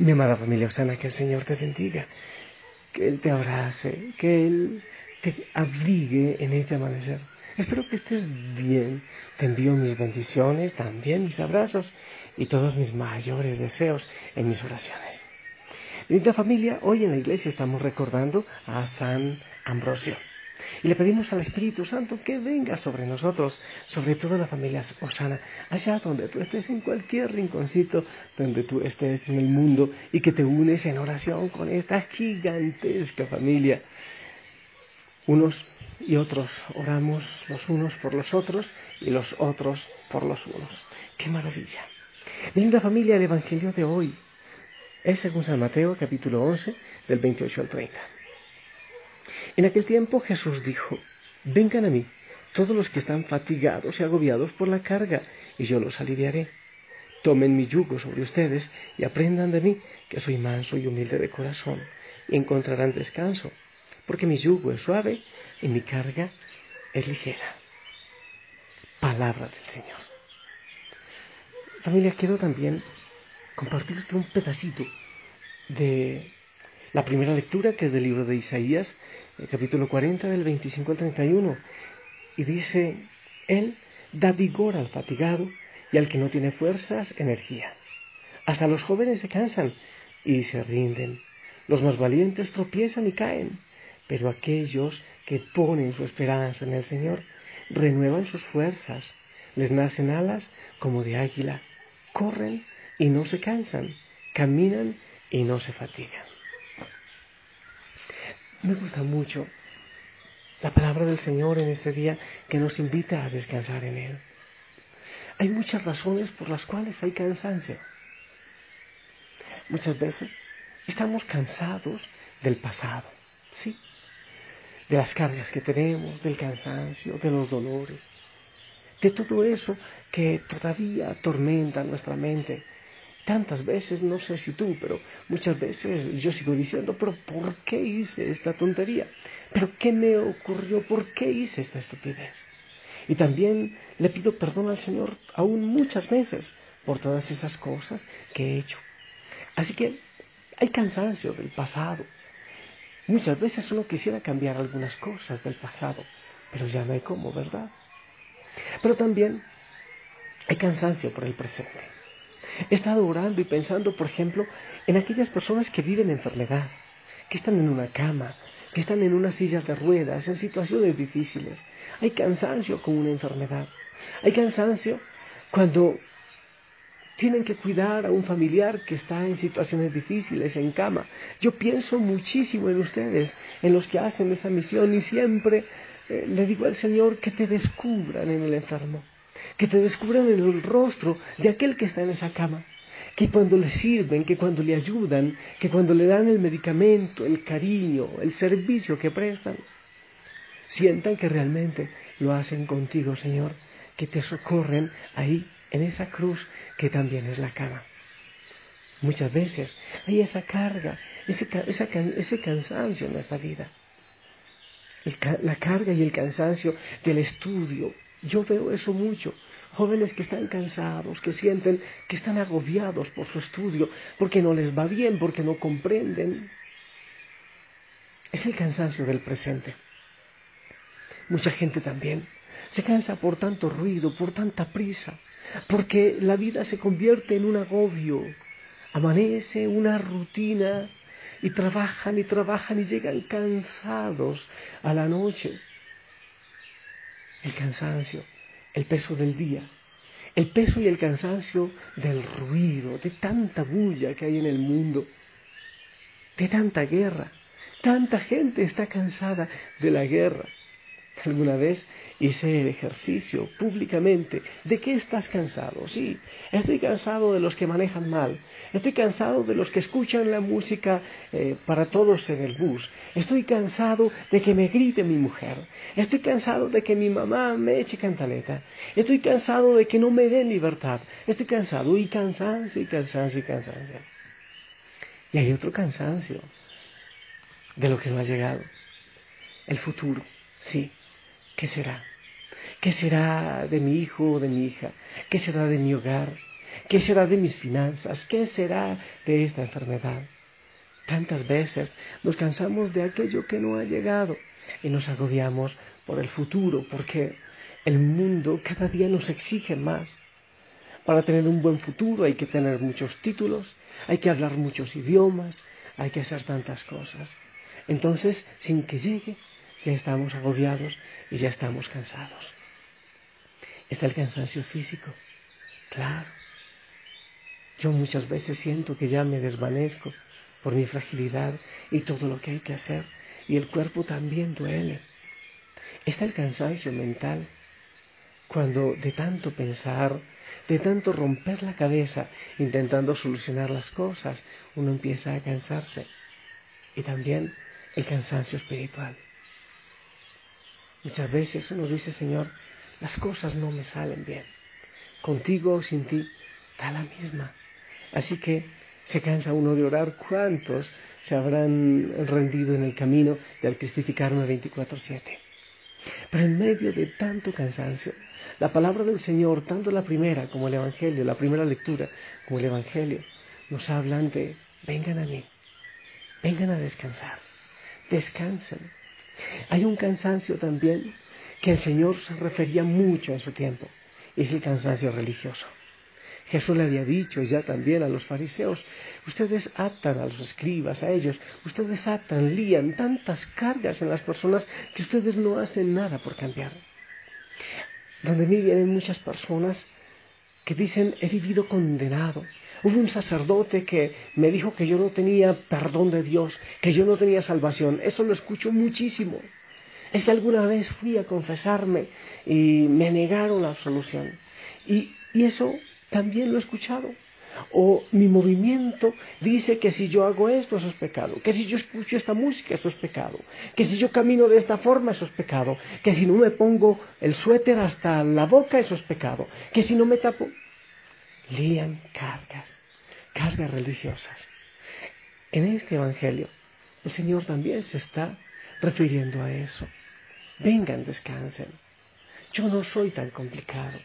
Mi amada familia Osana, que el Señor te bendiga, que Él te abrace, que Él te abrigue en este amanecer. Espero que estés bien. Te envío mis bendiciones, también mis abrazos y todos mis mayores deseos en mis oraciones. Linda familia, hoy en la iglesia estamos recordando a San Ambrosio. Y le pedimos al Espíritu Santo que venga sobre nosotros, sobre toda la familia Osana, allá donde tú estés, en cualquier rinconcito donde tú estés en el mundo y que te unes en oración con esta gigantesca familia. Unos y otros oramos los unos por los otros y los otros por los unos. ¡Qué maravilla! Mi linda familia, el Evangelio de hoy es según San Mateo capítulo 11 del 28 al 30. En aquel tiempo Jesús dijo, vengan a mí todos los que están fatigados y agobiados por la carga, y yo los aliviaré. Tomen mi yugo sobre ustedes y aprendan de mí, que soy manso y humilde de corazón, y encontrarán descanso, porque mi yugo es suave y mi carga es ligera. Palabra del Señor. Familia, quiero también compartirte un pedacito de la primera lectura, que es del libro de Isaías, el capítulo 40, del 25 al 31. Y dice, Él da vigor al fatigado y al que no tiene fuerzas, energía. Hasta los jóvenes se cansan y se rinden. Los más valientes tropiezan y caen. Pero aquellos que ponen su esperanza en el Señor renuevan sus fuerzas. Les nacen alas como de águila. Corren y no se cansan. Caminan y no se fatigan. Me gusta mucho la palabra del Señor en este día que nos invita a descansar en Él. Hay muchas razones por las cuales hay cansancio. Muchas veces estamos cansados del pasado, ¿sí? De las cargas que tenemos, del cansancio, de los dolores, de todo eso que todavía atormenta nuestra mente tantas veces, no sé si tú, pero muchas veces yo sigo diciendo, pero ¿por qué hice esta tontería? ¿Pero qué me ocurrió? ¿Por qué hice esta estupidez? Y también le pido perdón al Señor aún muchas veces por todas esas cosas que he hecho. Así que hay cansancio del pasado. Muchas veces uno quisiera cambiar algunas cosas del pasado, pero ya no hay cómo, ¿verdad? Pero también hay cansancio por el presente. He estado orando y pensando, por ejemplo, en aquellas personas que viven enfermedad, que están en una cama, que están en unas sillas de ruedas, en situaciones difíciles. Hay cansancio con una enfermedad. Hay cansancio cuando tienen que cuidar a un familiar que está en situaciones difíciles, en cama. Yo pienso muchísimo en ustedes, en los que hacen esa misión y siempre eh, le digo al Señor que te descubran en el enfermo que te descubran en el rostro de aquel que está en esa cama, que cuando le sirven, que cuando le ayudan, que cuando le dan el medicamento, el cariño, el servicio que prestan, sientan que realmente lo hacen contigo, Señor, que te socorren ahí, en esa cruz que también es la cama. Muchas veces hay esa carga, ese, ese cansancio en nuestra vida. la carga y el cansancio del estudio, yo veo eso mucho. Jóvenes que están cansados, que sienten que están agobiados por su estudio, porque no les va bien, porque no comprenden. Es el cansancio del presente. Mucha gente también se cansa por tanto ruido, por tanta prisa, porque la vida se convierte en un agobio. Amanece una rutina y trabajan y trabajan y llegan cansados a la noche el cansancio, el peso del día, el peso y el cansancio del ruido, de tanta bulla que hay en el mundo, de tanta guerra. Tanta gente está cansada de la guerra. Alguna vez hice el ejercicio públicamente. ¿De qué estás cansado? Sí, estoy cansado de los que manejan mal. Estoy cansado de los que escuchan la música eh, para todos en el bus. Estoy cansado de que me grite mi mujer. Estoy cansado de que mi mamá me eche cantaleta. Estoy cansado de que no me den libertad. Estoy cansado y cansancio y cansancio y cansancio. Y hay otro cansancio de lo que no ha llegado. El futuro, sí ¿Qué será? ¿Qué será de mi hijo o de mi hija? ¿Qué será de mi hogar? ¿Qué será de mis finanzas? ¿Qué será de esta enfermedad? Tantas veces nos cansamos de aquello que no ha llegado y nos agobiamos por el futuro porque el mundo cada día nos exige más. Para tener un buen futuro hay que tener muchos títulos, hay que hablar muchos idiomas, hay que hacer tantas cosas. Entonces, sin que llegue, ya estamos agobiados y ya estamos cansados. Está el cansancio físico, claro. Yo muchas veces siento que ya me desvanezco por mi fragilidad y todo lo que hay que hacer, y el cuerpo también duele. Está el cansancio mental, cuando de tanto pensar, de tanto romper la cabeza intentando solucionar las cosas, uno empieza a cansarse. Y también el cansancio espiritual. Muchas veces uno dice, Señor, las cosas no me salen bien. Contigo o sin ti, da la misma. Así que se cansa uno de orar. ¿Cuántos se habrán rendido en el camino del cristificarme 24-7? Pero en medio de tanto cansancio, la palabra del Señor, tanto la primera como el Evangelio, la primera lectura como el Evangelio, nos hablan de, vengan a mí, vengan a descansar, descansen. Hay un cansancio también que el Señor se refería mucho en su tiempo, es el cansancio religioso. Jesús le había dicho ya también a los fariseos, ustedes atan a los escribas, a ellos, ustedes atan, lían tantas cargas en las personas que ustedes no hacen nada por cambiar. Donde mí vienen muchas personas que dicen, he vivido condenado. Hubo un sacerdote que me dijo que yo no tenía perdón de Dios, que yo no tenía salvación. Eso lo escucho muchísimo. Es que alguna vez fui a confesarme y me negaron la absolución. Y, eso también lo he escuchado. O mi movimiento dice que si yo hago esto, eso es pecado. Que si yo escucho esta música, eso es pecado. Que si yo camino de esta forma, eso es pecado. Que si no me pongo el suéter hasta la boca, eso es pecado. Que si no me tapo. Lían cargas, cargas religiosas. En este Evangelio, el Señor también se está refiriendo a eso. Vengan, descansen. Yo no soy tan complicado.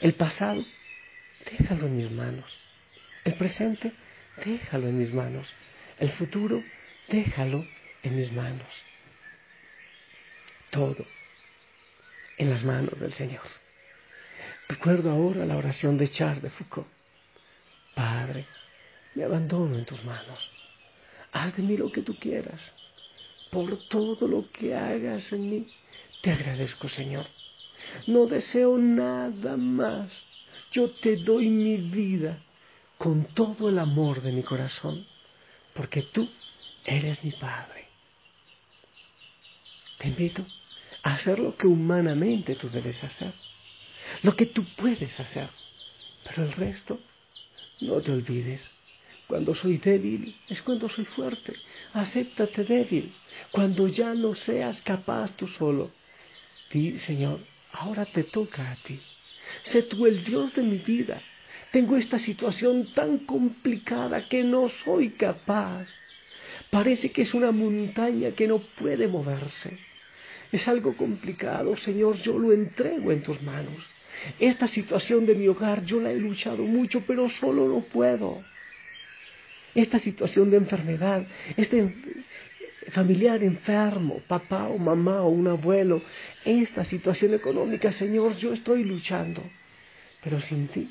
El pasado déjalo en mis manos. El presente, déjalo en mis manos. El futuro, déjalo en mis manos. Todo en las manos del Señor. Recuerdo ahora la oración de Charles de Foucault. Padre, me abandono en tus manos. Haz de mí lo que tú quieras. Por todo lo que hagas en mí, te agradezco, Señor. No deseo nada más yo te doy mi vida con todo el amor de mi corazón, porque tú eres mi Padre. Te invito a hacer lo que humanamente tú debes hacer, lo que tú puedes hacer, pero el resto no te olvides. Cuando soy débil es cuando soy fuerte. Acéptate débil. Cuando ya no seas capaz tú solo, di, Señor, ahora te toca a ti. Sé tú el Dios de mi vida. Tengo esta situación tan complicada que no soy capaz. Parece que es una montaña que no puede moverse. Es algo complicado, Señor, yo lo entrego en tus manos. Esta situación de mi hogar yo la he luchado mucho, pero solo no puedo. Esta situación de enfermedad, este familiar enfermo, papá o mamá o un abuelo, esta situación económica, Señor, yo estoy luchando, pero sin ti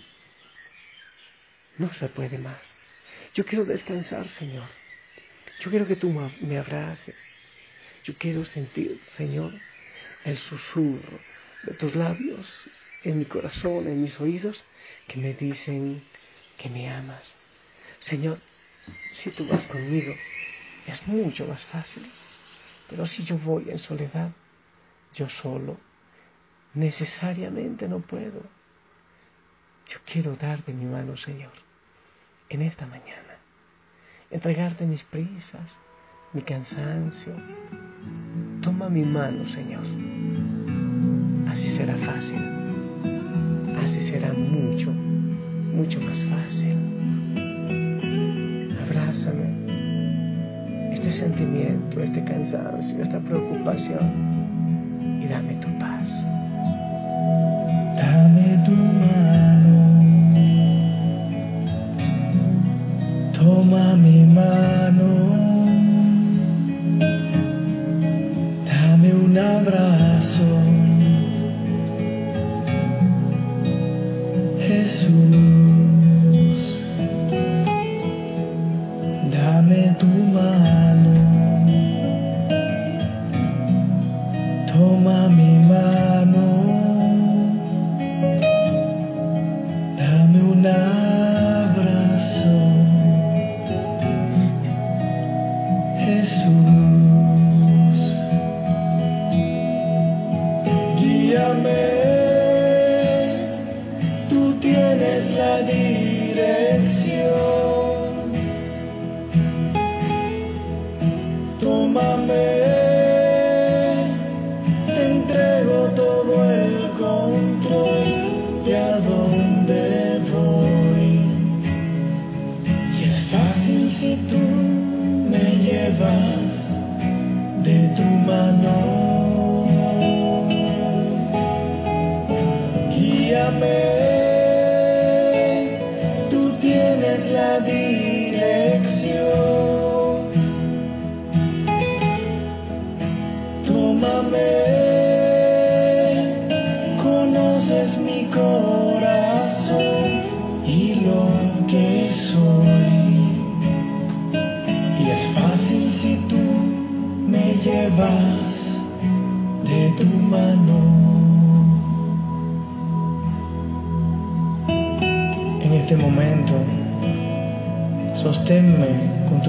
no se puede más. Yo quiero descansar, Señor. Yo quiero que tú me abraces. Yo quiero sentir, Señor, el susurro de tus labios en mi corazón, en mis oídos, que me dicen que me amas. Señor, si tú vas conmigo, es mucho más fácil. Pero si yo voy en soledad, yo solo, necesariamente no puedo. Yo quiero darte mi mano, Señor, en esta mañana. Entregarte mis prisas, mi cansancio. Toma mi mano, Señor. Así será fácil. Será mucho, mucho más fácil. Abrázame este sentimiento, este cansancio, esta preocupación tu mano. Toma mi mano.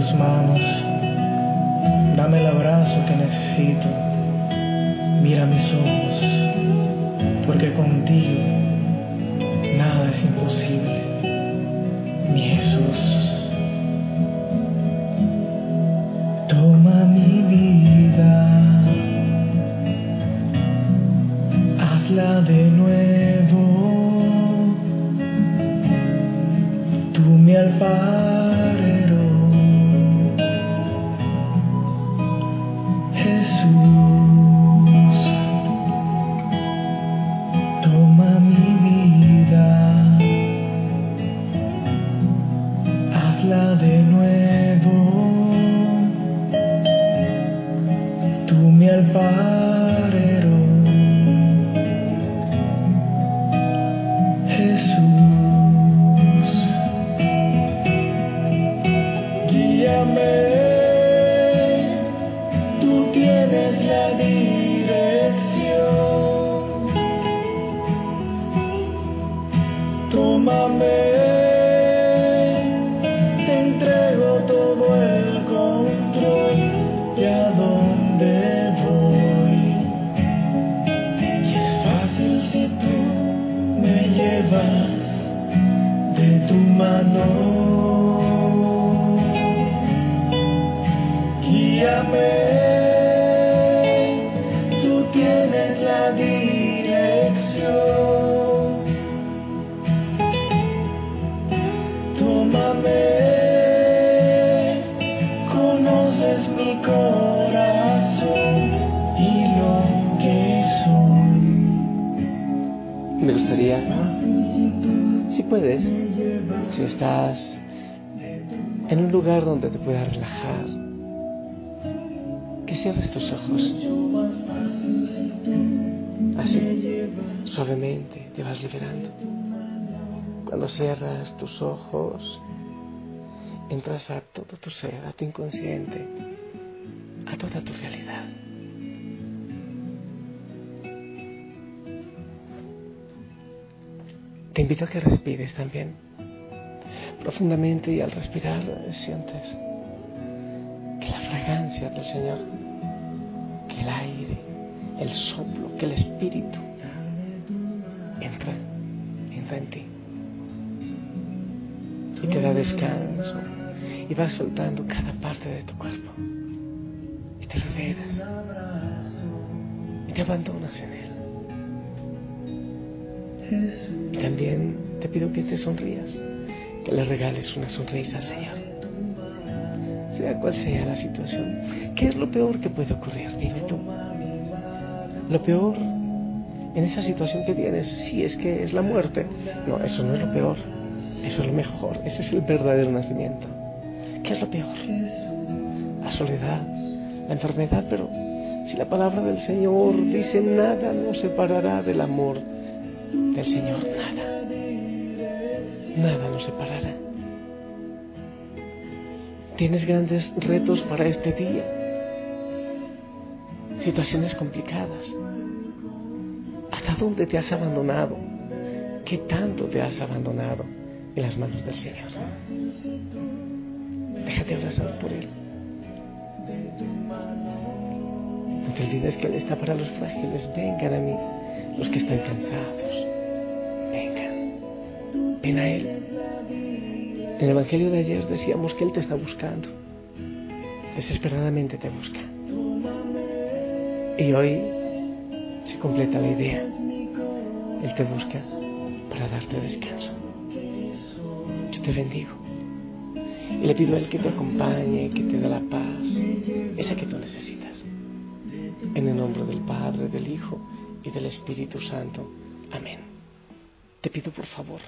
Tus manos, dame el abrazo que necesito, habla de nuevo, tú mi alfa. Si estás en un lugar donde te puedas relajar, que cierres tus ojos. Así, suavemente te vas liberando. Cuando cierras tus ojos, entras a todo tu ser, a tu inconsciente, a toda tu realidad. Te invito a que respires también. Profundamente y al respirar sientes que la fragancia del Señor, que el aire, el soplo, que el Espíritu entra, entra en ti. Y te da descanso. Y vas soltando cada parte de tu cuerpo. Y te liberas. Y te abandonas en Él. También te pido que te sonrías, que le regales una sonrisa al Señor. Sea cual sea la situación. ¿Qué es lo peor que puede ocurrir? Dime tú. Lo peor en esa situación que tienes, sí es que es la muerte. No, eso no es lo peor. Eso es lo mejor. Ese es el verdadero nacimiento. ¿Qué es lo peor? La soledad, la enfermedad, pero si la palabra del Señor dice nada nos separará del amor del Señor, nada, nada nos separará. Tienes grandes retos para este día, situaciones complicadas. ¿Hasta dónde te has abandonado? ¿Qué tanto te has abandonado en las manos del Señor? Déjate abrazar por Él. No te olvides que Él está para los frágiles. Vengan a mí los que están cansados Ven a Él. En el Evangelio de ayer decíamos que Él te está buscando. Desesperadamente te busca. Y hoy se completa la idea. Él te busca para darte descanso. Yo te bendigo. Y le pido a Él que te acompañe, que te dé la paz, esa que tú necesitas. En el nombre del Padre, del Hijo y del Espíritu Santo. Amén. te pido por favor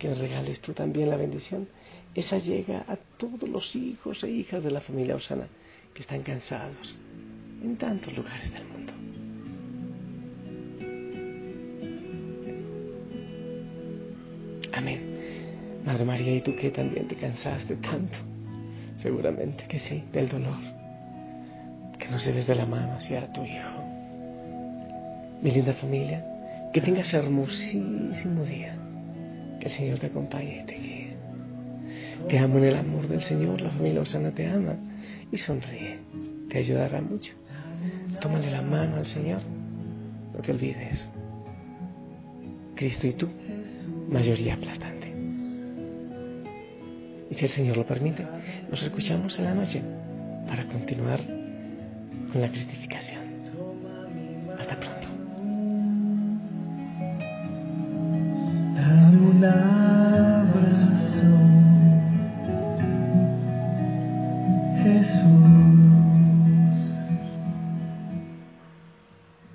que regales tú también la bendición. Esa llega a todos los hijos e hijas de la familia Osana que están cansados en tantos lugares del mundo. Amén. Madre María, ¿y tú que también te cansaste tanto? Seguramente que sí, del dolor. Que nos lleves de la mano hacia tu Hijo. Mi linda familia, que tengas hermosísimo día. Que el Señor te acompañe y te guíe. Te amo en el amor del Señor, la familia Osana te ama y sonríe. Te ayudará mucho. Tómale la mano al Señor. No te olvides. Cristo y tú, mayoría aplastante. Y si el Señor lo permite, nos escuchamos en la noche para continuar con la cristificación.